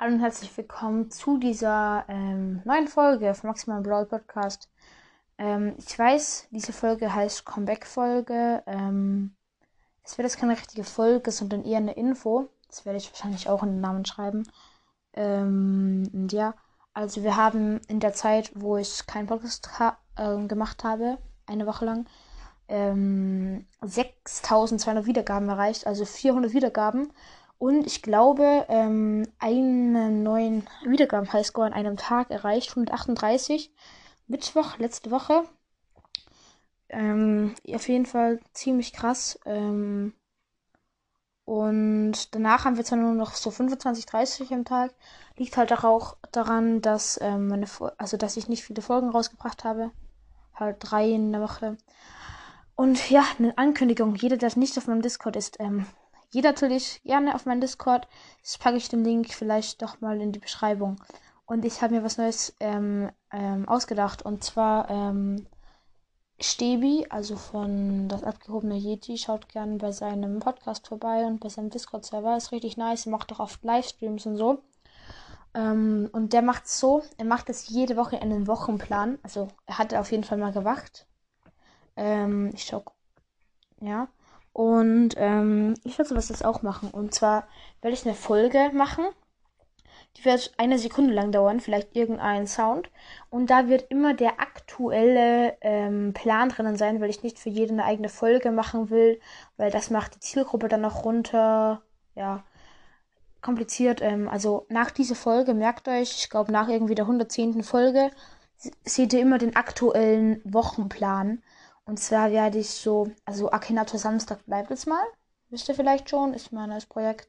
Hallo und herzlich willkommen zu dieser ähm, neuen Folge vom Maximal Brawl Podcast. Ähm, ich weiß, diese Folge heißt Comeback-Folge. Ähm, es wird jetzt keine richtige Folge, sondern eher eine Info. Das werde ich wahrscheinlich auch in den Namen schreiben. Ähm, und ja, also wir haben in der Zeit, wo ich keinen Podcast ha äh, gemacht habe, eine Woche lang, ähm, 6200 Wiedergaben erreicht, also 400 Wiedergaben. Und ich glaube, ähm, einen neuen Wiedergaben-Highscore an einem Tag erreicht, 138. Mittwoch, letzte Woche. Ähm, auf jeden Fall ziemlich krass. Ähm, und danach haben wir zwar nur noch so 25, 30 am Tag. Liegt halt auch daran, dass, ähm, meine, also, dass ich nicht viele Folgen rausgebracht habe. Halt drei in der Woche. Und ja, eine Ankündigung. Jeder, der nicht auf meinem Discord ist, ähm, geht natürlich gerne auf meinen Discord. Das packe ich den Link vielleicht doch mal in die Beschreibung. Und ich habe mir was Neues ähm, ähm, ausgedacht. Und zwar ähm, Stebi, also von das abgehobene Yeti, schaut gerne bei seinem Podcast vorbei und bei seinem Discord-Server. Ist richtig nice. Er macht auch oft Livestreams und so. Ähm, und der macht es so, er macht es jede Woche in einen Wochenplan. Also er hatte auf jeden Fall mal gewacht. Ähm, ich schau. Ja. Und ähm, ich werde sowas jetzt auch machen. Und zwar werde ich eine Folge machen. Die wird eine Sekunde lang dauern, vielleicht irgendein Sound. Und da wird immer der aktuelle ähm, Plan drinnen sein, weil ich nicht für jede eine eigene Folge machen will, weil das macht die Zielgruppe dann noch runter. Ja, kompliziert. Ähm, also nach dieser Folge, merkt euch, ich glaube nach irgendwie der 110. Folge, seht ihr immer den aktuellen Wochenplan. Und zwar werde ich so, also Akinator Samstag bleibt es mal. Wisst ihr vielleicht schon, ist mein neues Projekt.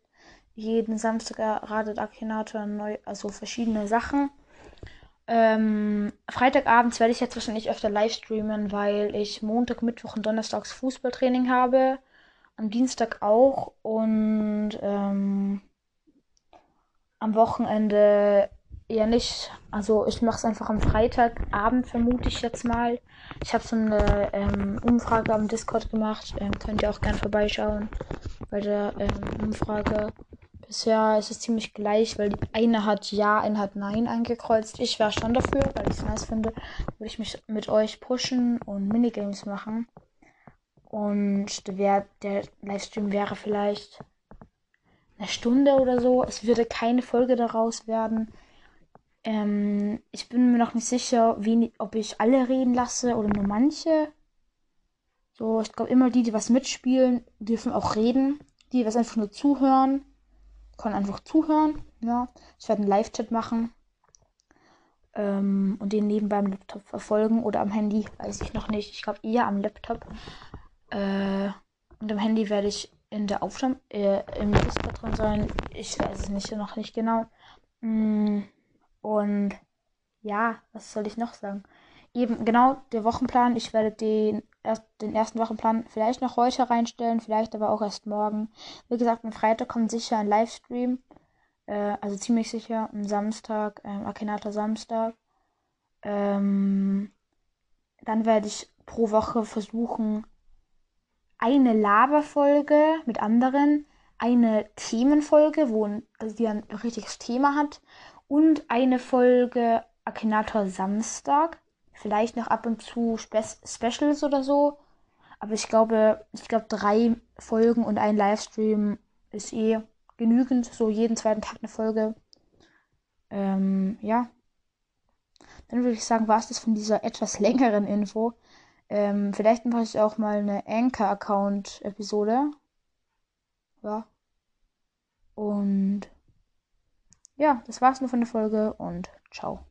Jeden Samstag erratet Akinator neu, also verschiedene Sachen. Ähm, Freitagabends werde ich jetzt wahrscheinlich öfter live streamen, weil ich Montag, Mittwoch und Donnerstags Fußballtraining habe. Am Dienstag auch. Und ähm, am Wochenende eher nicht. Also ich mache es einfach am Freitagabend, vermute ich jetzt mal. Ich habe so eine ähm, Umfrage am Discord gemacht. Ähm, könnt ihr auch gerne vorbeischauen bei der ähm, Umfrage. Bisher ist es ziemlich gleich, weil eine hat Ja, eine hat Nein angekreuzt. Ich wäre schon dafür, weil ich es nice finde. Würde ich mich mit euch pushen und Minigames machen. Und der, der Livestream wäre vielleicht eine Stunde oder so. Es würde keine Folge daraus werden. Ähm, ich bin mir noch nicht sicher, wen, ob ich alle reden lasse oder nur manche. So, ich glaube immer die, die was mitspielen, dürfen auch reden. Die, die was einfach nur zuhören, können einfach zuhören. Ja, ich werde einen Live-Chat machen. Ähm, und den nebenbei am Laptop verfolgen oder am Handy, weiß ich noch nicht. Ich glaube eher am Laptop. Äh, und am Handy werde ich in der Aufnahme, äh, im Discord drin sein. Ich weiß es nicht, noch nicht genau. Mm. Und ja, was soll ich noch sagen? Eben, genau, der Wochenplan. Ich werde den, erst, den ersten Wochenplan vielleicht noch heute reinstellen, vielleicht aber auch erst morgen. Wie gesagt, am Freitag kommt sicher ein Livestream. Äh, also ziemlich sicher. Am Samstag, äh, Akinator Samstag. Ähm, dann werde ich pro Woche versuchen, eine Laberfolge mit anderen, eine Themenfolge, wo also die ein richtiges Thema hat und eine Folge Akinator Samstag. Vielleicht noch ab und zu Spe Specials oder so. Aber ich glaube, ich glaube, drei Folgen und ein Livestream ist eh genügend. So jeden zweiten Tag eine Folge. Ähm, ja. Dann würde ich sagen, war es das von dieser etwas längeren Info. Ähm, vielleicht mache ich auch mal eine Anchor-Account-Episode. Ja. Und ja, das war's nur von der Folge und ciao.